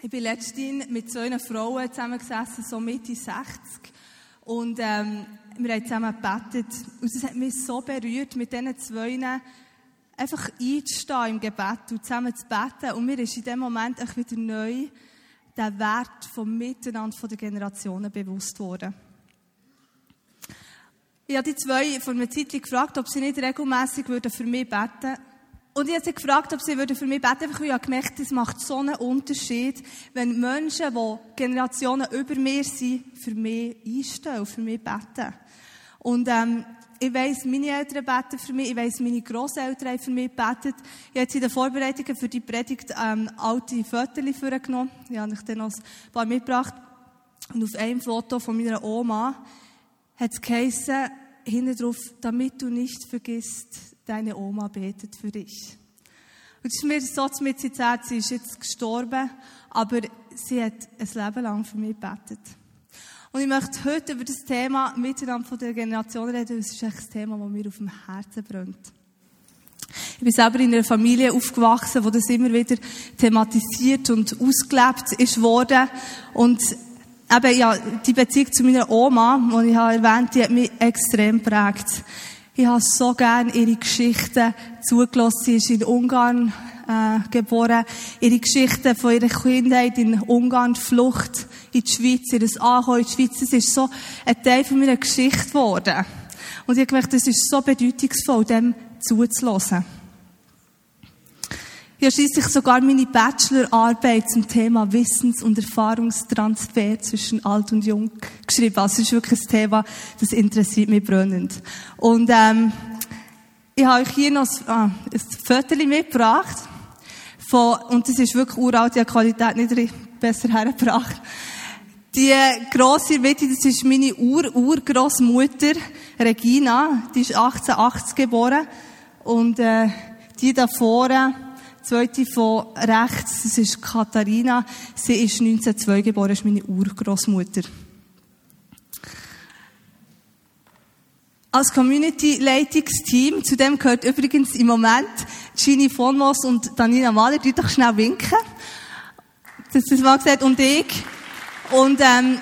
Ich bin letztens mit zwei Frauen zusammengesessen, so Mitte 60. Und ähm, wir haben zusammen gebetet. Und es hat mich so berührt, mit diesen zwei einfach einzustehen im Gebet und zusammen zu beten. Und mir ist in dem Moment auch wieder neu der Wert vom Miteinander der Generationen bewusst worden. Ich habe die zwei vor einer Zeit gefragt, ob sie nicht regelmässig für mich beten würden. Und ich habe sie gefragt, ob sie für mich beten würden, weil ich gemerkt, es macht so einen Unterschied, wenn Menschen, die Generationen über mir sind, für mich einstehen für mich beten. Und ähm, ich weiss, meine Eltern beten für mich, ich weiss, meine Grosseltern haben für mich gebetet. Ich habe in den Vorbereitungen für die Predigt ähm, alte Fotos vorgenommen. Ich habe ich dann noch ein paar mitgebracht. Und auf einem Foto von meiner Oma hat es geheißen, hinten drauf, damit du nicht vergisst, deine Oma betet für dich. Und es ist mir so mit sie gesagt, sie ist jetzt gestorben, aber sie hat ein Leben lang für mich gebetet. Und ich möchte heute über das Thema Miteinander von der Generation reden, es ist echt ein Thema, das mir auf dem Herzen brennt. Ich bin selber in einer Familie aufgewachsen, wo das immer wieder thematisiert und ausgelebt ist worden. Und eben, ja, die Beziehung zu meiner Oma, die ich habe erwähnt, die hat mich extrem prägt. Ich habe so gerne ihre Geschichten zugelassen. Sie ist in Ungarn äh, geboren. Ihre Geschichten von ihrer Kindheit in Ungarn, die Flucht in die Schweiz, ihr Ankommen in die Schweiz, das ist so ein Teil von meiner Geschichte geworden. Und ich habe gemerkt, das ist so bedeutungsvoll, dem zuzulassen. Ich habe schließlich sogar meine Bachelorarbeit zum Thema Wissens- und Erfahrungstransfer zwischen alt und jung geschrieben. Also es ist wirklich ein Thema, das interessiert mich brennend. Und ähm, ich habe euch hier noch ein, äh, ein Foto mitgebracht. Von, und das ist wirklich uralt, die Qualität nicht besser hergebracht. Die grosse Mitte, das ist meine Ur-Urgroßmutter, Regina. Die ist 1880 geboren. Und äh, die da vorne, zweite von rechts, das ist Katharina. Sie ist 1902 geboren, ist meine Urgroßmutter. Als Community-Leitungsteam, zu dem gehört übrigens im Moment Gini Vonmos und Danina Mahler, die doch schnell winken. Das ist mal gesagt, und ich. Und, ähm,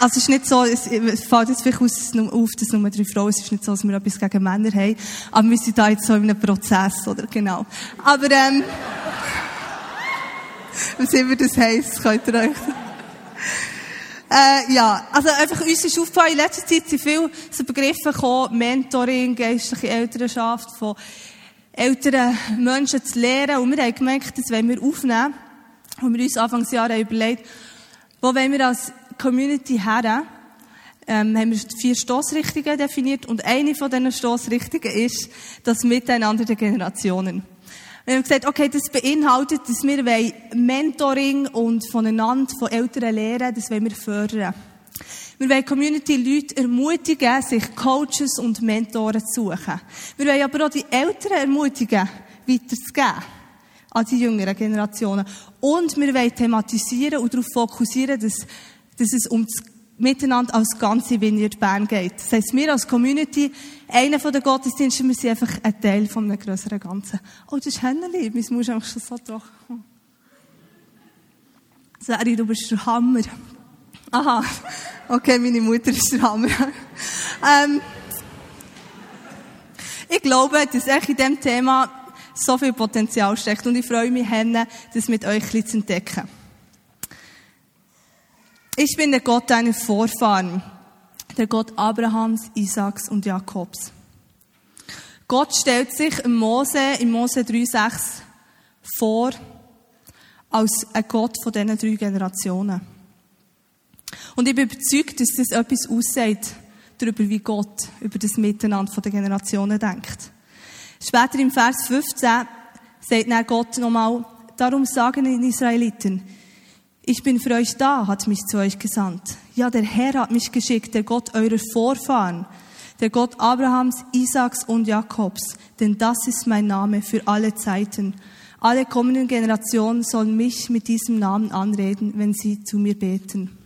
also es ist nicht so, es, es fällt jetzt vielleicht auf, dass nur drei Frauen, es ist nicht so, dass wir etwas gegen Männer haben, aber wir sind da jetzt so in einem Prozess, oder? Genau. Aber, ähm, was immer das heisst, könnt ihr euch... Äh, ja, also einfach uns ist aufgefallen, in letzter Zeit sind viele so Begriffe gekommen, Mentoring, geistliche Elternschaft, von älteren Menschen zu lehren. Und wir haben gemerkt, das wollen wir aufnehmen. Und wir uns Anfangsjahr überlegt, wo wollen wir als Community her? Ähm, haben wir vier Stoßrichtungen definiert und eine von diesen Stoßrichtungen ist das Miteinander der Generationen. Wir haben gesagt, okay, das beinhaltet, dass wir Mentoring und voneinander, von Eltern lernen, das wollen wir fördern. Wir wollen Community-Leute ermutigen, sich Coaches und Mentoren zu suchen. Wir wollen aber auch die Eltern ermutigen, weiterzugeben an die jüngeren Generationen. Und wir wollen thematisieren und darauf fokussieren, dass, dass es um das Miteinander als ganze Vineyard Bern geht. Das heisst, wir als Community, einer von den Gottesdiensten, wir sind einfach ein Teil von einem grösseren Ganzen. Oh, das ist Henneli. Mein Mann ist einfach schon so doch. Sari, du bist der Hammer. Aha. Okay, meine Mutter ist der Hammer. ähm, ich glaube, dass echt in diesem Thema so viel Potenzial steckt und ich freue mich, Henne, das mit euch ein bisschen zu entdecken. Ich bin der Gott deiner Vorfahren, der Gott Abrahams, Isaaks und Jakobs. Gott stellt sich im Mose, im Mose 3,6 vor, als ein Gott von diesen drei Generationen. Und ich bin überzeugt, dass das etwas aussagt darüber, wie Gott über das Miteinander der Generationen denkt. Später im Vers 15 sagt dann Gott nochmal, darum sagen die Israeliten, ich bin für euch da, hat mich zu euch gesandt. Ja, der Herr hat mich geschickt, der Gott eurer Vorfahren, der Gott Abrahams, Isaaks und Jakobs, denn das ist mein Name für alle Zeiten. Alle kommenden Generationen sollen mich mit diesem Namen anreden, wenn sie zu mir beten.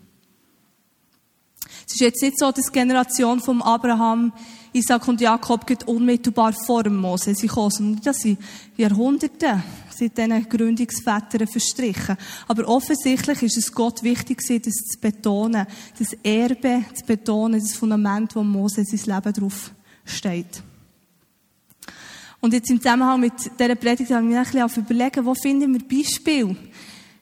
Es ist jetzt nicht so, dass Generation vom Abraham, Isaac und Jakob geht unmittelbar vor Mose sie kommen, sondern das sind Jahrhunderte seit diesen Gründungsvätern verstrichen. Aber offensichtlich ist es Gott wichtig das zu betonen, das Erbe zu betonen, das Fundament, wo Mose sein Leben drauf steht. Und jetzt im Zusammenhang mit dieser Predigt habe ich mir ein bisschen überlegen, wo finden wir Beispiele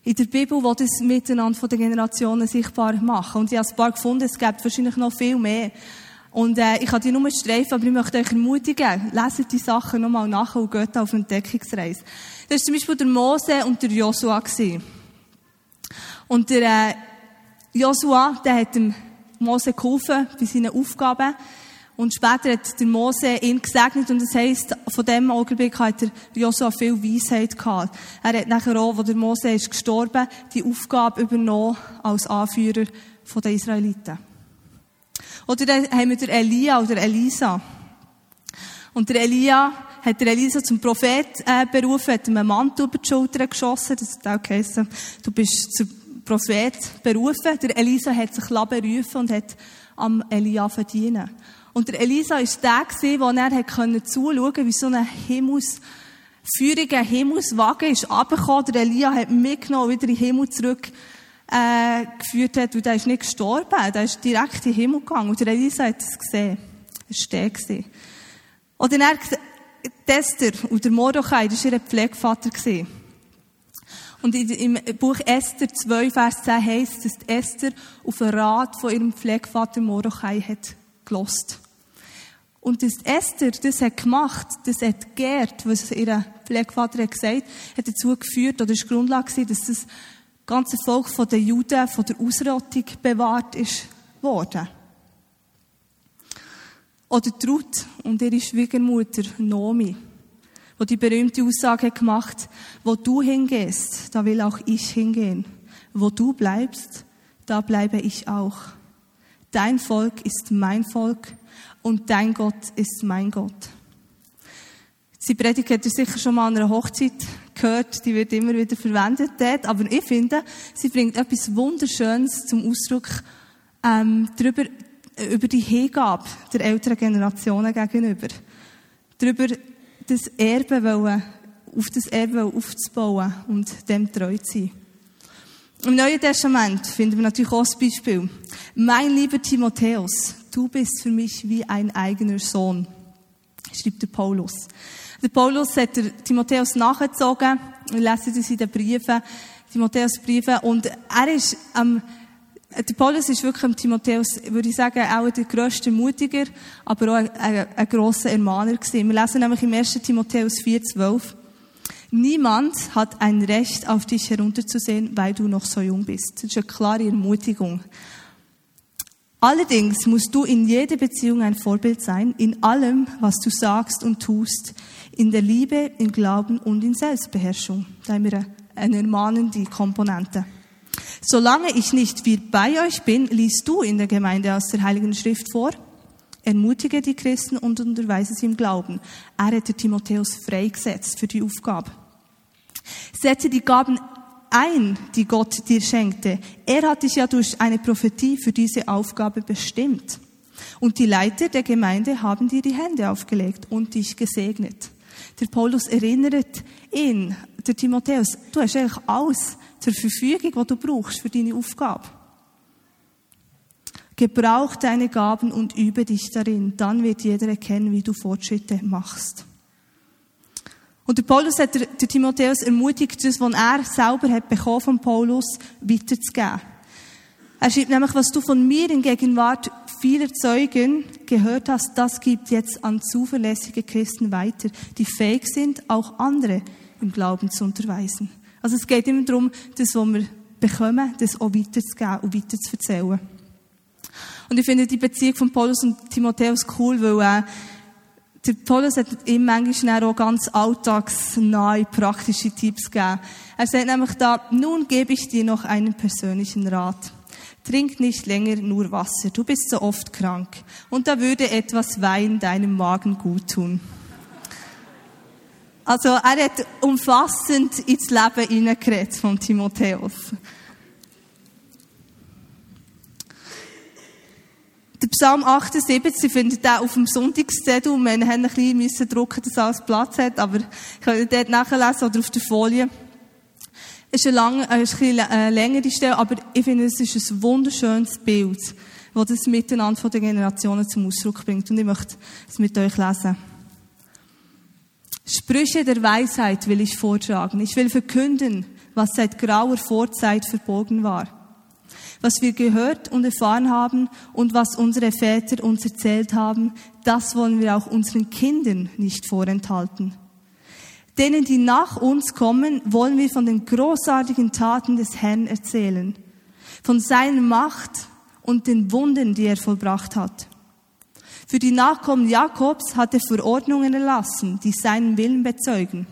in der Bibel, wo das miteinander von den Generationen sichtbar machen. Und ich habe ein paar gefunden, es gibt wahrscheinlich noch viel mehr. Und äh, ich kann die nur streifen, aber ich möchte euch ermutigen, leset die Sachen nochmal nach und geht auf Entdeckungsreise. Das war zum Beispiel der Mose und der Joshua. Und der äh, Joshua, der hat dem Mose geholfen bei seinen Aufgaben. Und später hat der Mose ihn gesegnet und das heisst, von dem Augenblick hat der Joshua viel Weisheit gehabt. Er hat nachher auch, wo der Mose ist gestorben, die Aufgabe übernommen als Anführer der Israeliten. Oder dann haben wir den Elia oder Elisa. Und der Elia hat der Elisa zum Prophet äh, berufen, hat ihm einen Mantel über die Schulter geschossen. Das hat auch geheißen, du bist zum Prophet berufen. Der Elisa hat sich berufen und hat am Elia verdienen. Und der Elisa war der, gewesen, wo er hat können zuschauen wie so ein Himmels, feuriger Himmelswagen ist runtergekommen. Der Elia hat mitgenommen, wieder in den Himmel zurück, äh, geführt hat. Und der ist nicht gestorben. Der ist direkt in den Himmel gegangen. Und der Elisa hat es gesehen. Er war. Gewesen. Oder er, Esther und der Mordechai, das war ihr Pflegevater. Und im Buch Esther 2, Vers 10 heisst, dass Esther auf den Rat von ihrem Pflegevater Mordechai hat gelost. Und das Esther das hat gemacht, das hat gehrt, was ihr Pflegevater hat gesagt, hat dazu geführt, oder ist Grundlage gewesen, dass das ganze Volk den Juden von der Ausrottung bewahrt ist worden. Oder Ruth und ihre Schwiegermutter Nomi, wo die berühmte Aussage gemacht, wo du hingehst, da will auch ich hingehen. Wo du bleibst, da bleibe ich auch. Dein Volk ist mein Volk und dein Gott ist mein Gott. Sie Predigt sicher schon mal an einer Hochzeit gehört, die wird immer wieder verwendet dort, aber ich finde, sie bringt etwas Wunderschönes zum Ausdruck ähm, darüber, über die Hingabe der älteren Generationen gegenüber. Darüber das Erbe wollen, auf das Erbe aufzubauen und dem treu zu sein. Im Neuen Testament finden wir natürlich auch das Beispiel. Mein lieber Timotheus, du bist für mich wie ein eigener Sohn, schreibt der Paulus. Der Paulus hat Timotheus nachgezogen. Wir lesen das in den Briefen, Timotheus Briefe. Und er ist, ähm, der Paulus ist wirklich am Timotheus, würde ich sagen, auch der grösste Mutiger, aber auch ein, ein, ein grosser Ermahner gewesen. Wir lesen nämlich im 1. Timotheus 4,12. Niemand hat ein Recht, auf dich herunterzusehen, weil du noch so jung bist. Das ist eine klare Ermutigung. Allerdings musst du in jeder Beziehung ein Vorbild sein, in allem, was du sagst und tust, in der Liebe, im Glauben und in Selbstbeherrschung. Da haben wir eine ermahnende Komponente. Solange ich nicht wieder bei euch bin, liest du in der Gemeinde aus der Heiligen Schrift vor, ermutige die Christen und unterweise sie im Glauben. Er hätte Timotheus freigesetzt für die Aufgabe. Setze die Gaben ein, die Gott dir schenkte. Er hat dich ja durch eine Prophetie für diese Aufgabe bestimmt. Und die Leiter der Gemeinde haben dir die Hände aufgelegt und dich gesegnet. Der Paulus erinnert ihn, der Timotheus, du hast eigentlich alles zur Verfügung, was du brauchst für deine Aufgabe. Gebrauch deine Gaben und übe dich darin, dann wird jeder erkennen, wie du Fortschritte machst. Und der Paulus hat der, Timotheus ermutigt, das, was er selber hat bekommen von Paulus, weiterzugeben. Er schreibt nämlich, was du von mir in Gegenwart vieler Zeugen gehört hast, das gibt jetzt an zuverlässige Christen weiter, die fähig sind, auch andere im Glauben zu unterweisen. Also es geht immer darum, das, was wir bekommen, das auch weiterzugeben und weiterzuerzählen. Und ich finde die Beziehung von Paulus und Timotheus cool, weil äh, der Paulus hat ihm manchmal auch ganz alltagsnahe, praktische Tipps gegeben. Er sagt nämlich da, nun gebe ich dir noch einen persönlichen Rat. Trink nicht länger nur Wasser, du bist so oft krank. Und da würde etwas Wein deinem Magen gut tun. Also er hat umfassend ins Leben hineingeredet von Timotheus. Der Psalm 78, Sie finden den auf dem Sonntagszettel. Wir haben ein bisschen müssen drucken, dass alles Platz hat, aber ich kann dort nachlesen oder auf der Folie. Es ist eine, lange, äh, eine, eine längere Stelle, aber ich finde, es ist ein wunderschönes Bild, das das Miteinander von den Generationen zum Ausdruck bringt. Und ich möchte es mit euch lesen. Sprüche der Weisheit will ich vortragen. Ich will verkünden, was seit grauer Vorzeit verborgen war. Was wir gehört und erfahren haben und was unsere Väter uns erzählt haben, das wollen wir auch unseren Kindern nicht vorenthalten. Denen, die nach uns kommen, wollen wir von den großartigen Taten des Herrn erzählen, von seiner Macht und den Wunden, die er vollbracht hat. Für die Nachkommen Jakobs hat er Verordnungen erlassen, die seinen Willen bezeugen.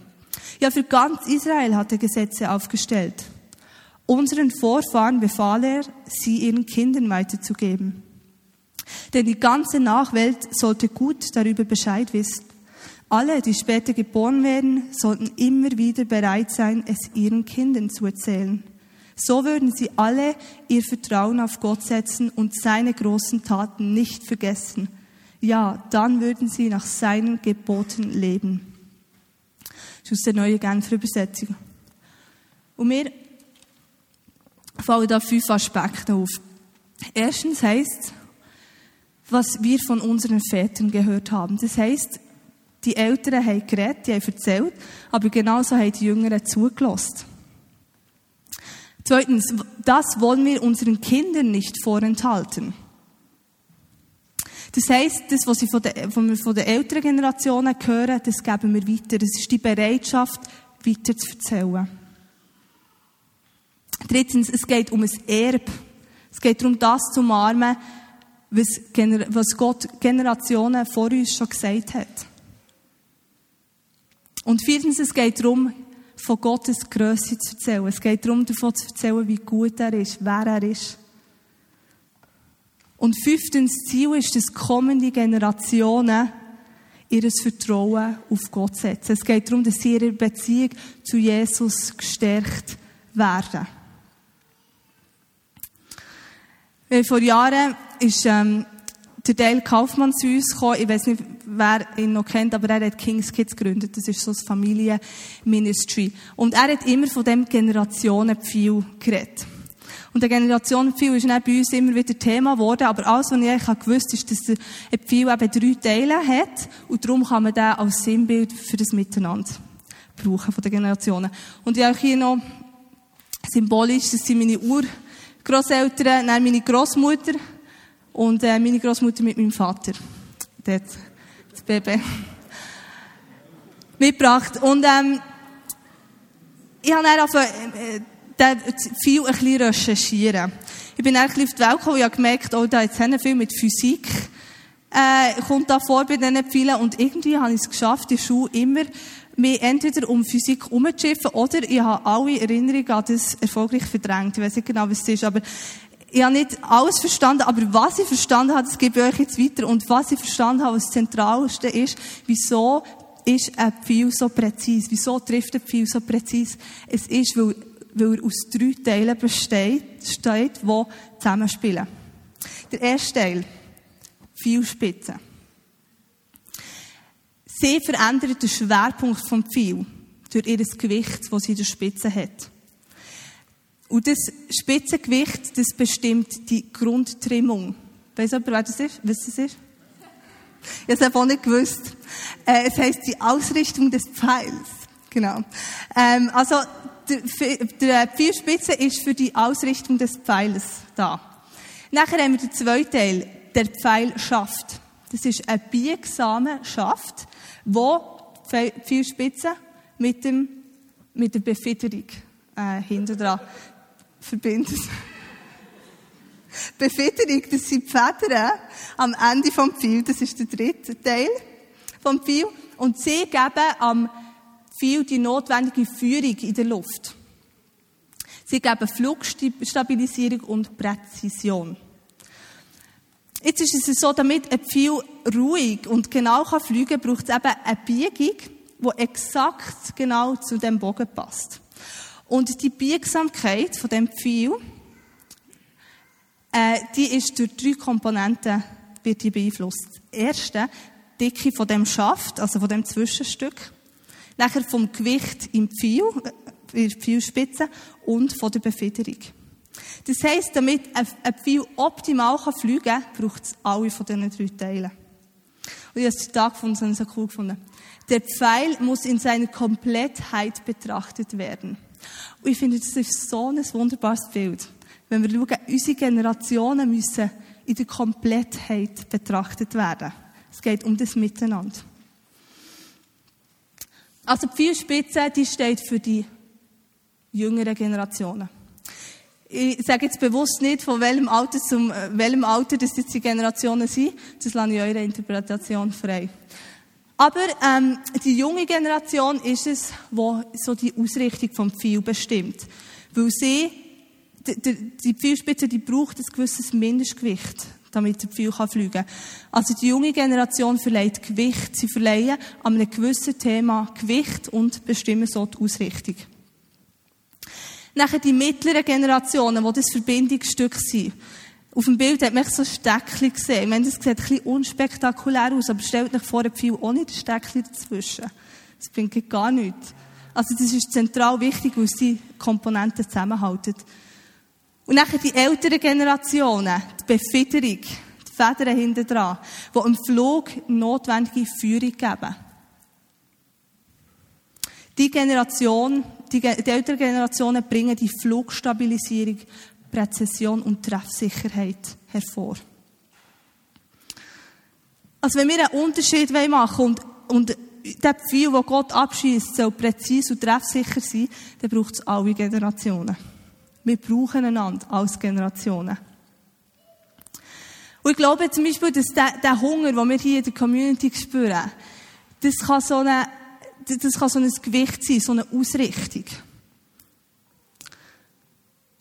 Ja, für ganz Israel hat er Gesetze aufgestellt. Unseren Vorfahren befahl er, sie ihren Kindern weiterzugeben. Denn die ganze Nachwelt sollte gut darüber Bescheid wissen. Alle, die später geboren werden, sollten immer wieder bereit sein, es ihren Kindern zu erzählen. So würden sie alle ihr Vertrauen auf Gott setzen und seine großen Taten nicht vergessen. Ja, dann würden sie nach seinen Geboten leben. Das ist der neuen Genfer Übersetzung. Und mir fallen da fünf Aspekte auf. Erstens heißt, was wir von unseren Vätern gehört haben. Das heißt, die Älteren haben geredet, die haben erzählt, aber genauso haben die Jüngeren zugelassen. Zweitens, das wollen wir unseren Kindern nicht vorenthalten. Das heisst, das, was, sie von den älteren Generationen hören, das geben wir weiter. Das ist die Bereitschaft, weiter zu erzählen. Drittens, es geht um ein Erbe. Es geht darum, das zu umarmen, was, Gott Generationen vor uns schon gesagt hat. Und viertens, es geht darum, von Gottes Größe zu erzählen. Es geht darum, davon zu erzählen, wie gut er ist, wer er ist. Und fünftens, Ziel ist, dass kommende Generationen ihr Vertrauen auf Gott setzen. Es geht darum, dass sie ihre Beziehung zu Jesus gestärkt werden. Vor Jahren ist ähm, der Dale Kaufmann zu uns gekommen. Ich weiß nicht, wer ihn noch kennt, aber er hat King's Kids gegründet. Das ist so ein Familienministry. Und er hat immer von dem Generationenpfeil geredet. Und der Generationenpfeil ist dann bei uns immer wieder Thema geworden. Aber alles, was ich eigentlich gewusst ist, dass der Pfeil eben drei Teile hat. Und darum kann man den als Sinnbild für das Miteinander brauchen von den Generationen. Und ich habe hier noch symbolisch, das sind meine Urgroßeltern, dann meine Großmutter und äh, meine Großmutter mit meinem Vater. Dort, das Baby. Mitgebracht. Und ähm, ich habe dann einfach, äh, viel ein bisschen recherchieren. Ich bin eigentlich auf die Welt gekommen und habe gemerkt, oh, da jetzt viel mit Physik, äh, kommt da vor bei diesen Pfeilen. Und irgendwie habe ich es geschafft, in der Schule immer mich entweder um Physik umzuschiffen oder ich habe alle Erinnerungen an das erfolgreich verdrängt. Ich weiß nicht genau, was es ist, aber ich habe nicht alles verstanden, aber was ich verstanden habe, das gebe ich euch jetzt weiter. Und was ich verstanden habe, was das Zentralste ist, wieso ist ein Pfeil so präzise? Wieso trifft ein Pfeil so präzise? Es ist, weil weil er aus drei Teilen besteht, steht, die zusammenspielen. Der erste Teil, Pfeilspitze. Sie verändert den Schwerpunkt vom Pfeil durch ihr Gewicht, das sie in der Spitze hat. Und das Spitzengewicht, das bestimmt die Grundtrimmung. Weiss jemand, wer das ist? Was das ist? Ich habe es auch nicht gewusst. Äh, es heisst die Ausrichtung des Pfeils. Genau. Ähm, also, der Pfeilspitze ist für die Ausrichtung des Pfeiles da. Nachher haben wir den zweiten Teil, der Pfeilschaft. Das ist ein biegsamer Schaft, wo die Pfeilspitze mit, dem, mit der Befederung äh, hinter dran verbindet. Befederung, das sind die Federn am Ende vom Pfeil, das ist der dritte Teil vom Pfeil. Und sie geben am viel die notwendige Führung in der Luft. Sie geben Flugstabilisierung und Präzision. Jetzt ist es so, damit ein Pfeil ruhig und genau kann fliegen kann, braucht es eben eine Biegung, die exakt genau zu dem Bogen passt. Und die Biegsamkeit von dem Pfeil, äh, die ist durch drei Komponenten wird die beeinflusst. Erste, die Dicke von dem Schaft, also von dem Zwischenstück. Nachher vom Gewicht im Pfeil, äh, in der Pfeilspitze und von der Befederung. Das heisst, damit ein Pfeil optimal fliegen kann, braucht es alle von diesen drei Teilen. Und ich habe den Tag gefunden, das so cool gefunden. Der Pfeil muss in seiner Komplettheit betrachtet werden. Und ich finde, das ist so ein wunderbares Bild. Wenn wir schauen, unsere Generationen müssen in der Komplettheit betrachtet werden. Es geht um das Miteinander. Also die Pfeilspitze, die steht für die jüngeren Generationen. Ich sage jetzt bewusst nicht, von welchem Alter zum äh, welchem Alter das jetzt die Generationen sind. Das lasse ich eurer Interpretation frei. Aber ähm, die junge Generation ist es, wo so die Ausrichtung vom Pfeil bestimmt, weil sie die, die Pfeilspitze, die braucht ein gewisses Mindestgewicht, damit der Pfeil fliegen kann. Also die junge Generation verleiht Gewicht. Sie verleihen an einem gewissen Thema Gewicht und bestimmen so die Ausrichtung. Nachher die mittleren Generationen, die das Verbindungsstück sind. Auf dem Bild hat man so Steckchen gesehen. Ich meine, das sieht ein bisschen unspektakulär aus, aber stellt euch vor, ein Pfeil ohne das Steckchen dazwischen. Das bringt gar nichts. Also das ist zentral wichtig, weil sie Komponenten zusammenhalten. Und nachher die älteren Generationen, die Befederung, die Federn hinten dran, die im Flug notwendige Führung geben. Die Generation, die, die älteren Generationen bringen die Flugstabilisierung, Präzision und Treffsicherheit hervor. Also wenn wir einen Unterschied machen und, und der Pfeil, den Gott abschießt, soll präzise und treffsicher sein, dann braucht es alle Generationen. Wir brauchen einander als Generationen. Und ich glaube zum Beispiel, dass der, der Hunger, den wir hier in der Community spüren, das kann so, eine, das kann so ein Gewicht sein, so eine Ausrichtung.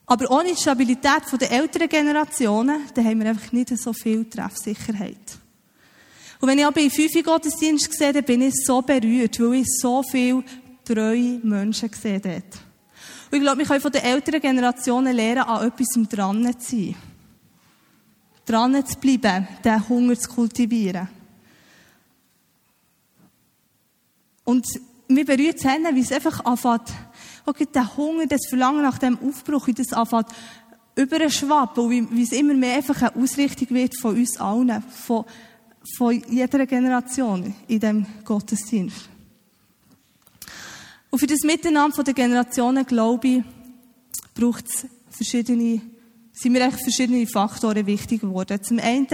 Aber ohne die Stabilität der älteren Generationen, dann haben wir einfach nicht so viel Treffsicherheit. Und wenn ich aber in fünf Gottesdienst sehe, dann bin ich so berührt, weil ich so viele treue Menschen gesehen habe. Und ich glaube, wir können von den älteren Generationen lernen, an etwas dran zu sein. Dran zu bleiben, den Hunger zu kultivieren. Und mir berührt es wie es einfach anfängt, okay, der Hunger, das Verlangen nach dem Aufbruch, wie das anfängt, überschwappen und wie, wie es immer mehr einfach eine Ausrichtung wird von uns allen, von, von jeder Generation in dem Gottesdienst. Und für das Miteinander der Generationen, glaube ich, braucht es verschiedene, sind mir eigentlich verschiedene Faktoren wichtig geworden. Zum einen,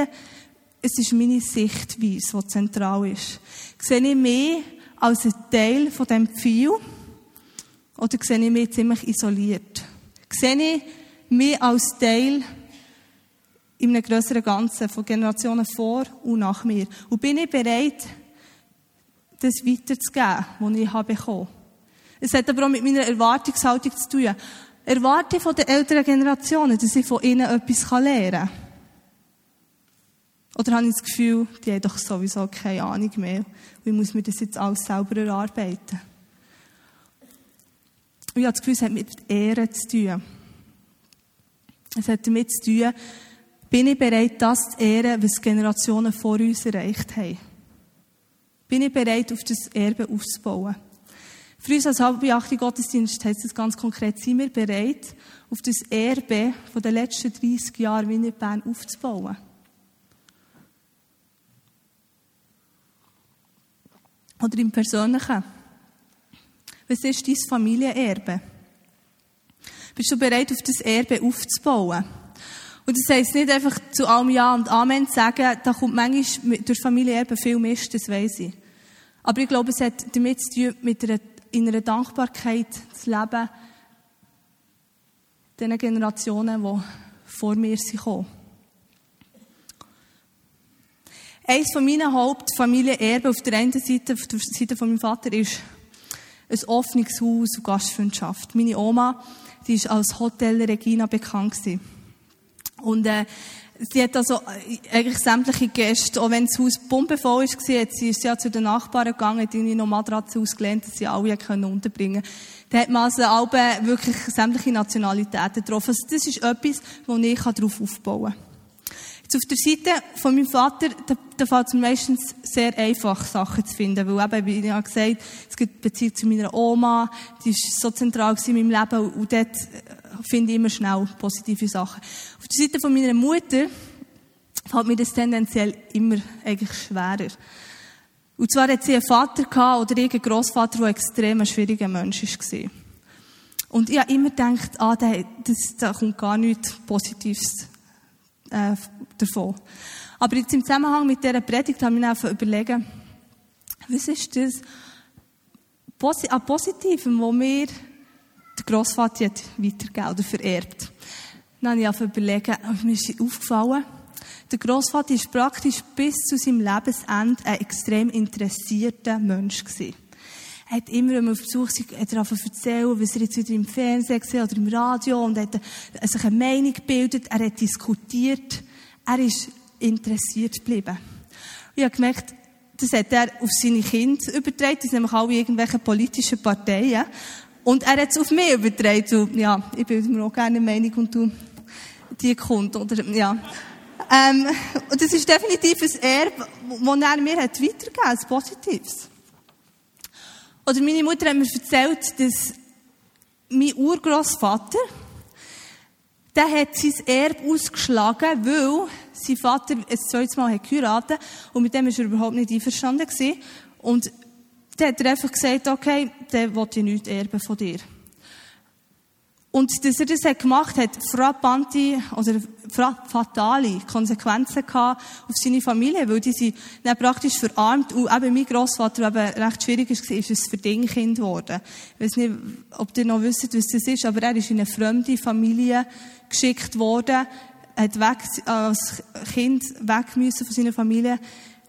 es ist meine Sichtweise, die zentral ist. Sehe ich mich als ein Teil von dem Pfeil oder sehe ich mich ziemlich isoliert? Sehe ich mich als Teil in einem grösseren Ganzen von Generationen vor und nach mir? Und bin ich bereit, das weiterzugeben, was ich habe bekommen? Es hat aber auch mit meiner Erwartungshaltung zu tun. Erwarte von den älteren Generationen, dass ich von ihnen etwas lernen kann. Oder habe ich das Gefühl, die haben doch sowieso keine Ahnung mehr. Wie muss mir das jetzt alles selber erarbeiten? Ich habe das Gefühl, es hat mit Ehre zu tun. Es hat damit zu tun, bin ich bereit, das zu ehren, was Generationen vor uns erreicht haben? Bin ich bereit, auf das Erbe aufzubauen? Für uns als halbbeachte Gottesdienst heißt das ganz konkret, sind wir bereit, auf das Erbe den letzten 30 Jahren Wiener Bern aufzubauen? Oder im Persönlichen? Was ist dein Familienerbe? Bist du bereit, auf das Erbe aufzubauen? Und das heisst nicht einfach zu allem Ja und Amen zu sagen, da kommt manchmal durch Familienerbe viel Mist, das weiss ich. Aber ich glaube, es hat damit zu tun, mit einer, in einer Dankbarkeit zu leben, den Generationen, die vor mir sind gekommen. Eines von meinen Hauptfamilienerben auf der einen Seite, auf der Seite von meinem Vater, ist ein offenes Haus und Gastfreundschaft. Meine Oma, die ist als Hotel Regina bekannt gewesen. Und, äh, sie hat also äh, eigentlich sämtliche Gäste, auch wenn das Haus pumpevoll war, hat sie ist ja zu den Nachbarn gegangen, hat ihnen noch Matratzen ausgelehnt, dass sie alle können unterbringen Da hat man also alle wirklich sämtliche Nationalitäten getroffen. Also das ist etwas, wo ich darauf aufbauen kann. Jetzt auf der Seite von meinem Vater, da, da fällt es meistens sehr einfach, Sachen zu finden, weil eben, wie ich ja gesagt es gibt Beziehung zu meiner Oma, die ist so zentral in meinem Leben und dort äh, finde ich immer schnell positive Sachen. Auf der Seite von meiner Mutter fällt mir das tendenziell immer eigentlich schwerer. Und zwar hat sie einen Vater gehabt, oder irgendeinen Grossvater, der extrem ein schwieriger Mensch war. Und ich habe immer gedacht, ah, da kommt gar nichts Positives äh, davon. Aber jetzt im Zusammenhang mit dieser Predigt habe ich mir einfach überlegen, was ist das an Positivem, wo mir der Grossvater hat weitergegeben oder vererbt. Dann habe ich einfach überlegen, mir ist aufgefallen, der Grossvater ist praktisch bis zu seinem Lebensende ein extrem interessierter Mensch gewesen. Er hat immer, wenn man auf Besuch war, hat er erzählen, was er jetzt wieder im Fernsehen gesehen oder im Radio und hat sich eine Meinung gebildet, er hat diskutiert, er ist interessiert geblieben. Und ich habe gemerkt, das hat er auf seine Kinder übertragen, das sind nämlich alle irgendwelche politischen Parteien. Und er hat es auf mich übertragen. So, ja, ich bilde mir auch gerne Meinung und du, die kommt, oder, ja. Ähm, und das ist definitiv ein Erbe, das er mir hat weitergegeben hat, ein Positives. Oder meine Mutter hat mir erzählt, dass mein Urgroßvater, der hat sein Erbe ausgeschlagen, weil sein Vater ein zweites Mal geheiratet und mit dem war er überhaupt nicht einverstanden gewesen. Und dann hat er einfach gesagt, okay, der will ich nichts erben von dir. Und dass er das hat gemacht hat, frappante oder fatale Konsequenzen gehabt auf seine Familie, weil die sind praktisch verarmt und eben mein Grossvater, der recht schwierig war, ist ein Verdingkind geworden. Ich weiß nicht, ob ihr noch wisst, was das ist, aber er ist in eine fremde Familie geschickt worden, hat weg, als Kind weg müssen von seiner Familie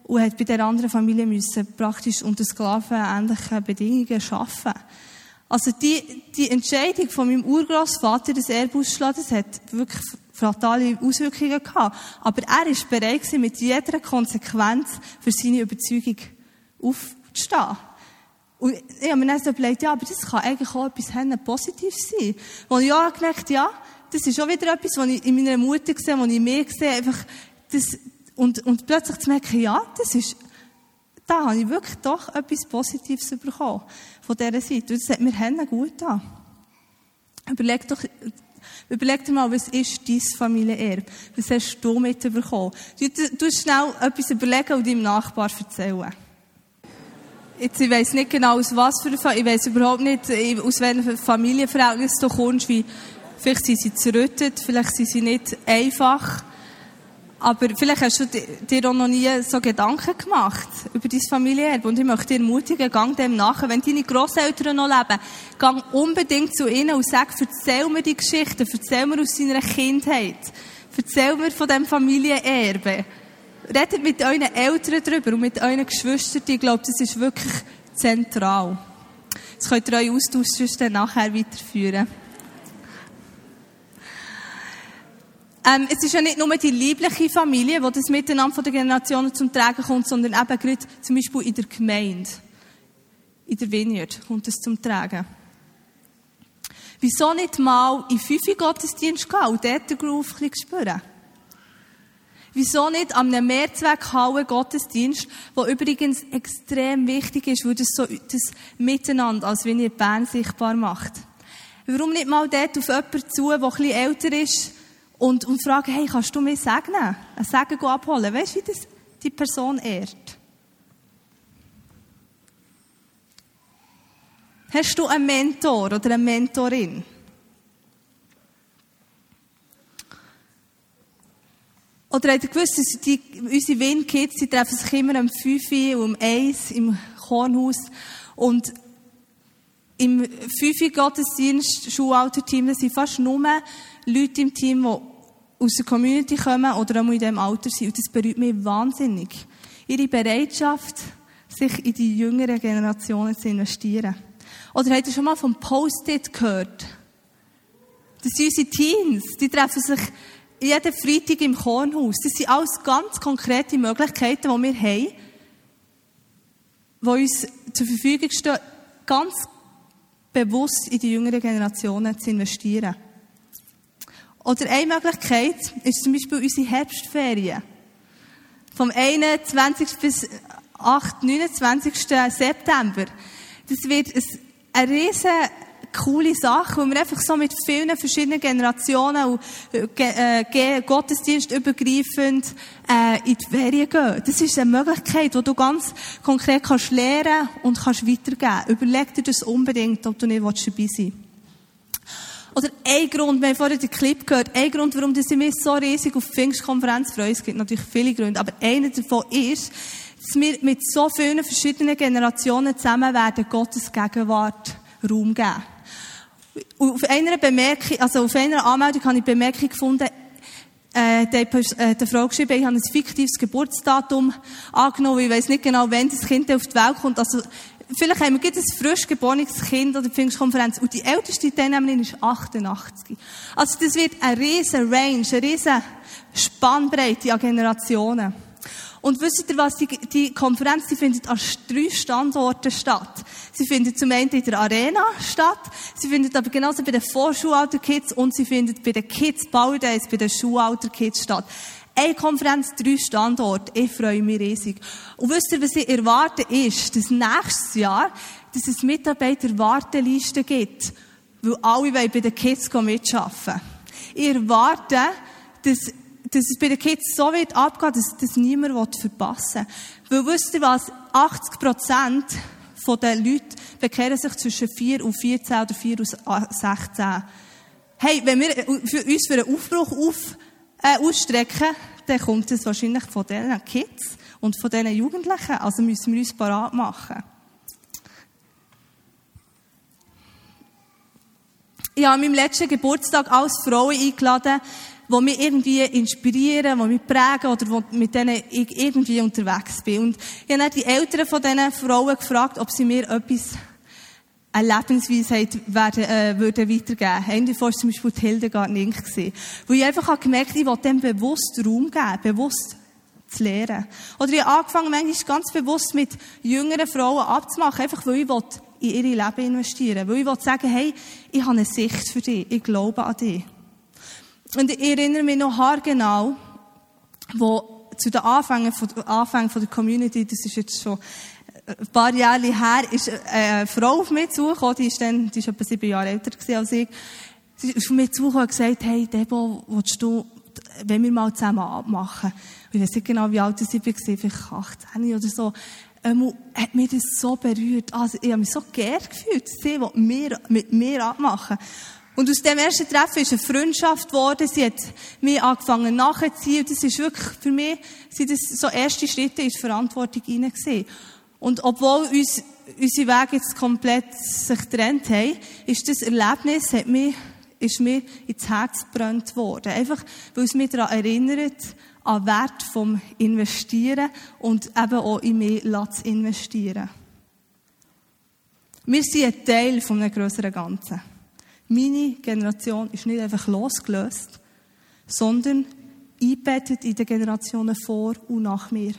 und hat bei der anderen Familie müssen praktisch unter Sklaven ähnliche Bedingungen arbeiten. Also die, die Entscheidung von meinem Urgroßvater, das Erbe auszuschlagen, das hat wirklich fatale Auswirkungen gehabt. Aber er ist bereit mit jeder Konsequenz für seine Überzeugung aufzustehen. Und ich habe mir dann so überlegt, ja, aber das kann eigentlich auch etwas Positives sein. Und ich auch gedacht, ja, das ist auch wieder etwas, was ich in meiner Mutter sehe, was ich mir sehe, einfach, das, und, und plötzlich zu merken, ja, das ist da habe ich wirklich doch etwas Positives bekommen von dieser Seite. Und das hat mir Hände gut an. Überleg doch, überleg dir mal, was ist dein Familienerbe? Was hast du mitbekommen? Du, du schnell etwas überlegen und deinem Nachbar erzählen. Jetzt, ich weiss nicht genau, aus was für eine ich weiss überhaupt nicht, aus welchem Familienverhältnis du kommst, wie, vielleicht sind sie zerrüttet, vielleicht sind sie nicht einfach. Aber vielleicht hast du dir auch noch nie so Gedanken gemacht über dein Familienerbe. Und ich möchte dir ermutigen, gang dem nach. Wenn deine Großeltern noch leben, gang unbedingt zu ihnen und sag, erzähl mir die Geschichte, erzähl mir aus deiner Kindheit. Erzähl mir von diesem Familienerbe. Redet mit euren Eltern darüber und mit euren Geschwistern. Ich glaube, das ist wirklich zentral. Das könnt ihr euch austauschen, dann nachher weiterführen. Ähm, es ist ja nicht nur die liebliche Familie, wo das Miteinander von den Generationen zum Tragen kommt, sondern eben gerade zum Beispiel in der Gemeinde. In der Vineyard kommt es zum Tragen. Wieso nicht mal in fünf Gottesdienst gehen und dort den Groove ein spüren? Wieso nicht an einem Mehrzweckhalle Gottesdienst, wo übrigens extrem wichtig ist, weil das so das Miteinander als Vineyard Bern sichtbar macht? Warum nicht mal dort auf jemanden zu, der ein bisschen älter ist, und, und fragen, hey, kannst du mir segnen? Ein Segen abholen. Weißt du, wie das die Person ehrt? Hast du einen Mentor oder eine Mentorin? Oder habt ihr gewusst, dass die, unsere Windkids, treffen sich immer um 5 Uhr um 1 im Kornhaus. Und im 5 Gottesdienst, Schulalterteam, sind fast nur Leute im Team, die aus der Community kommen oder auch in diesem Alter sind. Und das berührt mich wahnsinnig. Ihre Bereitschaft, sich in die jüngeren Generationen zu investieren. Oder habt ihr schon mal vom Post-it gehört? Das sind unsere Teens. Die treffen sich jeden Freitag im Kornhaus. Das sind alles ganz konkrete Möglichkeiten, die wir haben, die uns zur Verfügung stehen, ganz bewusst in die jüngeren Generationen zu investieren. Oder eine Möglichkeit ist zum Beispiel unsere Herbstferien. Vom 21. bis 8, 29. September. Das wird eine riesen coole Sache, wo wir einfach so mit vielen verschiedenen Generationen und äh, Gottesdienst übergreifend äh, in die Ferien gehen. Das ist eine Möglichkeit, wo du ganz konkret kannst lernen und kannst weitergeben. Überleg dir das unbedingt, ob du nicht dabei sein willst. Oder ein Grund, wir haben vorhin den Clip gehört, ein Grund, warum wir mich so riesig auf die Pfingstkonferenz freuen, es gibt natürlich viele Gründe, aber einer davon ist, dass wir mit so vielen verschiedenen Generationen zusammen werden Gottes Gegenwart Raum geben. Auf einer Bemerkung, also auf einer Anmeldung habe ich eine Bemerkung gefunden, äh, der, äh, der Frau geschrieben, ich habe ein fiktives Geburtsdatum angenommen, ich weiß nicht genau, wann das Kind auf die Welt kommt. Also, vielleicht haben wir ein frisch geborenes Kind oder Pfingstkonferenz und die älteste Teilnehmerin ist 88. Also das wird eine riesen Range, eine riesen Spannbreite an Generationen. Und wisst ihr was? Die, die Konferenz, die findet an drei Standorten statt. Sie findet zum einen in der Arena statt, sie findet aber genauso bei den Vorschulalter-Kids und sie findet bei den Kids Power Days, bei den Schulalter-Kids statt. Eine Konferenz, drei Standorte. Ich freue mich riesig. Und wisst ihr, was ich erwarte, ist, dass nächstes Jahr, dass es Mitarbeiter-Wartelisten gibt, weil alle wollen bei den Kids mitarbeiten. Ich erwarte, dass, dass es bei den Kids so wird abgehen, dass das niemand verpassen will. Weil wisst ihr was? 80 Prozent der Leute bekehren sich zwischen 4 und 14 oder 4 und 16. Hey, wenn wir für uns für einen Aufbruch auf, äh, ausstrecken, dann kommt es wahrscheinlich von diesen Kids und von diesen Jugendlichen. Also müssen wir uns parat machen. Ich habe an meinem letzten Geburtstag als Frauen eingeladen, die mich irgendwie inspirieren, die mich prägen oder mit denen ich irgendwie unterwegs bin. Und ich habe dann die Eltern von diesen Frauen gefragt, ob sie mir etwas eine Lebensweisheit werden, äh, würden weitergeben. Eine davon war zum Beispiel die Hildegard Nink. Wo ich einfach habe gemerkt, ich will dem bewusst Raum geben, bewusst zu lehren. Oder ich habe angefangen, manchmal ganz bewusst mit jüngeren Frauen abzumachen, einfach weil ich will in ihre Leben investieren Weil ich will sagen, hey, ich habe eine Sicht für dich, ich glaube an dich. Und ich erinnere mich noch haargenau, wo zu den Anfängen von, Anfängen von der Community, das ist jetzt schon ein paar Jahre her ist eine Frau auf mich zugekommen, die ist dann, die ist etwa sieben Jahre älter als ich. Sie ist auf mich zugekommen und gesagt, hey, Debo, willst du, wenn wir mal zusammen abmachen? ich weiß nicht genau, wie alt ich war, vielleicht 18 oder so. Ähm, hat mich das so berührt. Also, ich habe mich so geehrt gefühlt. Sie will mir, mit mir abmachen. Und aus dem ersten Treffen ist eine Freundschaft geworden. Sie hat mich angefangen nachzuziehen. Und das ist wirklich, für mich, sind das so erste Schritte in die Verantwortung hineingesehen. Und obwohl uns unsere Wege jetzt komplett sich getrennt haben, ist das Erlebnis, hat mich, ist mir ins Herz gebrannt worden. Einfach, weil es mich daran erinnert, an Wert vom Investieren und eben auch in mich zu investieren. Wir sind ein Teil von einem grösseren Ganzen. Meine Generation ist nicht einfach losgelöst, sondern eingebettet in den Generationen vor und nach mir.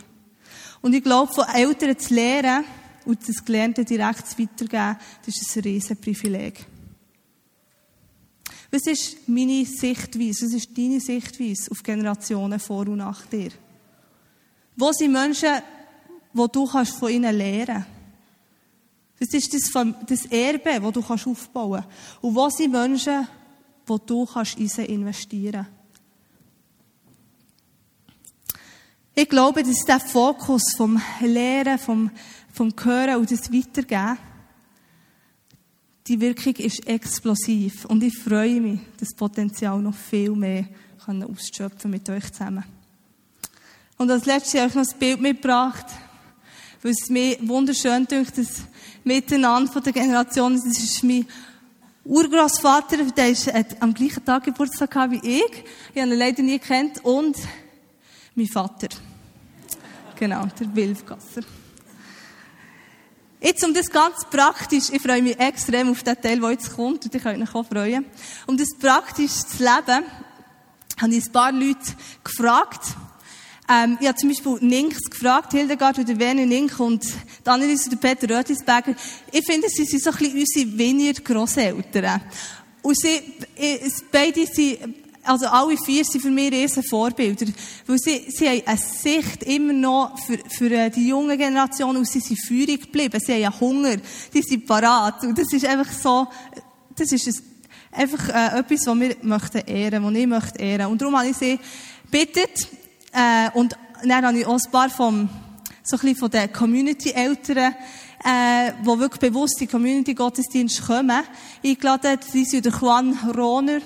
Und ich glaube, von Eltern zu lernen und das Gelernte direkt weitergeben, das ist ein riesen Privileg. Was ist meine Sichtweise? Was ist deine Sichtweise auf Generationen vor und nach dir? Wo sind Menschen, wo du kannst von ihnen lernen Das ist das, Erbe, das du kannst aufbauen kannst. Und wo sind Menschen, wo du kannst in sie investieren kannst? Ich glaube, dass der Fokus vom Lehren, vom, vom Hören und das Weitergeben, die Wirkung ist explosiv. Und ich freue mich, das Potenzial noch viel mehr auszuschöpfen mit euch zusammen. Und als letztes habe ich noch ein Bild mitgebracht, weil es mir wunderschön dünkt, das Miteinander von der Generation, das ist mein Urgroßvater, der ist, hat am gleichen Tag Geburtstag gehabt wie ich. Ich habe ihn leider nie kennt. Und mein Vater. Genau, der Wilfgasser. Jetzt um das ganz praktisch, ich freue mich extrem auf den Teil, der jetzt kommt, und ich könnt mich auch freuen. Um das praktisch zu leben, habe ich ein paar Leute gefragt. Ähm, ich habe zum Beispiel Ninks gefragt, Hildegard oder Werner Nink und Annelies oder Peter Rötisberger. Ich finde, sie sind so ein bisschen unsere weniger Grosseltern. Und sie, beide sind also alle vier sind für mich riesen Vorbilder. Weil sie, sie haben eine Sicht immer noch für, für äh, die junge Generation und sie sind feurig geblieben. Sie haben ja Hunger. Die sind parat. Und das ist einfach so, das ist ein, einfach äh, etwas, was wir möchten ehren, was ich möchte ehren. Und darum habe ich sie bittet, äh, und dann habe ich auch ein paar vom, so ein bisschen von den Community-Eltern, äh, die wirklich bewusst in Community-Gottesdienst kommen, eingeladen. Die sind der Juan Rohner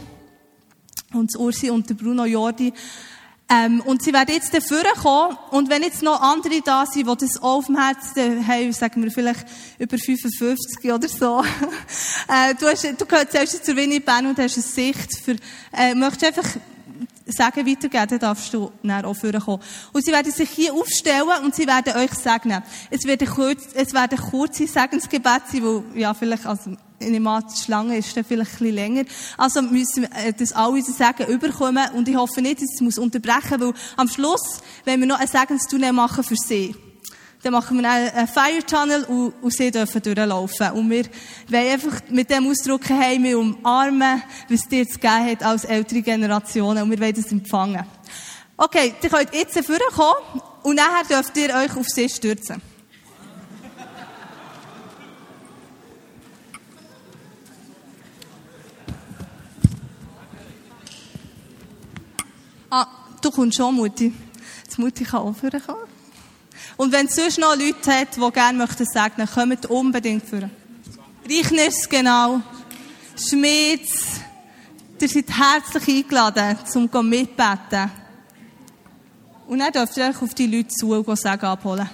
und Ursi und Bruno Jordi. Ähm, und sie werden jetzt dafür kommen. Und wenn jetzt noch andere da sind, die das auch auf dem Herzen haben, sagen wir vielleicht über 55 oder so. äh, du, hast, du gehörst zur Winnie Bern und hast eine Sicht für, äh, möchtest einfach Sagen weitergeben, dann darfst du dann auch vorkommen. Und sie werden sich hier aufstellen und sie werden euch segnen. Es werden kurz, es werden kurze Segensgebete sein, wo, ja, vielleicht, also, in der Schlange ist dann vielleicht ein bisschen länger. Also müssen wir äh, das alle unser Segen überkommen und ich hoffe nicht, dass ich es unterbrechen muss, weil am Schluss, wenn wir noch ein Segenstunnel machen für sie, dann machen wir einen Fire Tunnel und, und sie dürfen durchlaufen. Und wir wollen einfach mit dem Ausdruck hey, wir umarmen, was dir jetzt gegeben hat als ältere Generationen und wir wollen das empfangen. Okay, ihr könnt jetzt vorkommen und nachher dürft ihr euch auf sie stürzen. Ah, du kommst schon, Mutti. Jetzt Mutti kann auch vorkommen. Und wenn es sonst noch Leute hat, die gerne möchten segnen, kommt unbedingt für. Reichners, genau. Schmitz. Ihr seid herzlich eingeladen, um mitbeten. Und dann dürft ihr euch auf die Leute zu und Sagen abholen.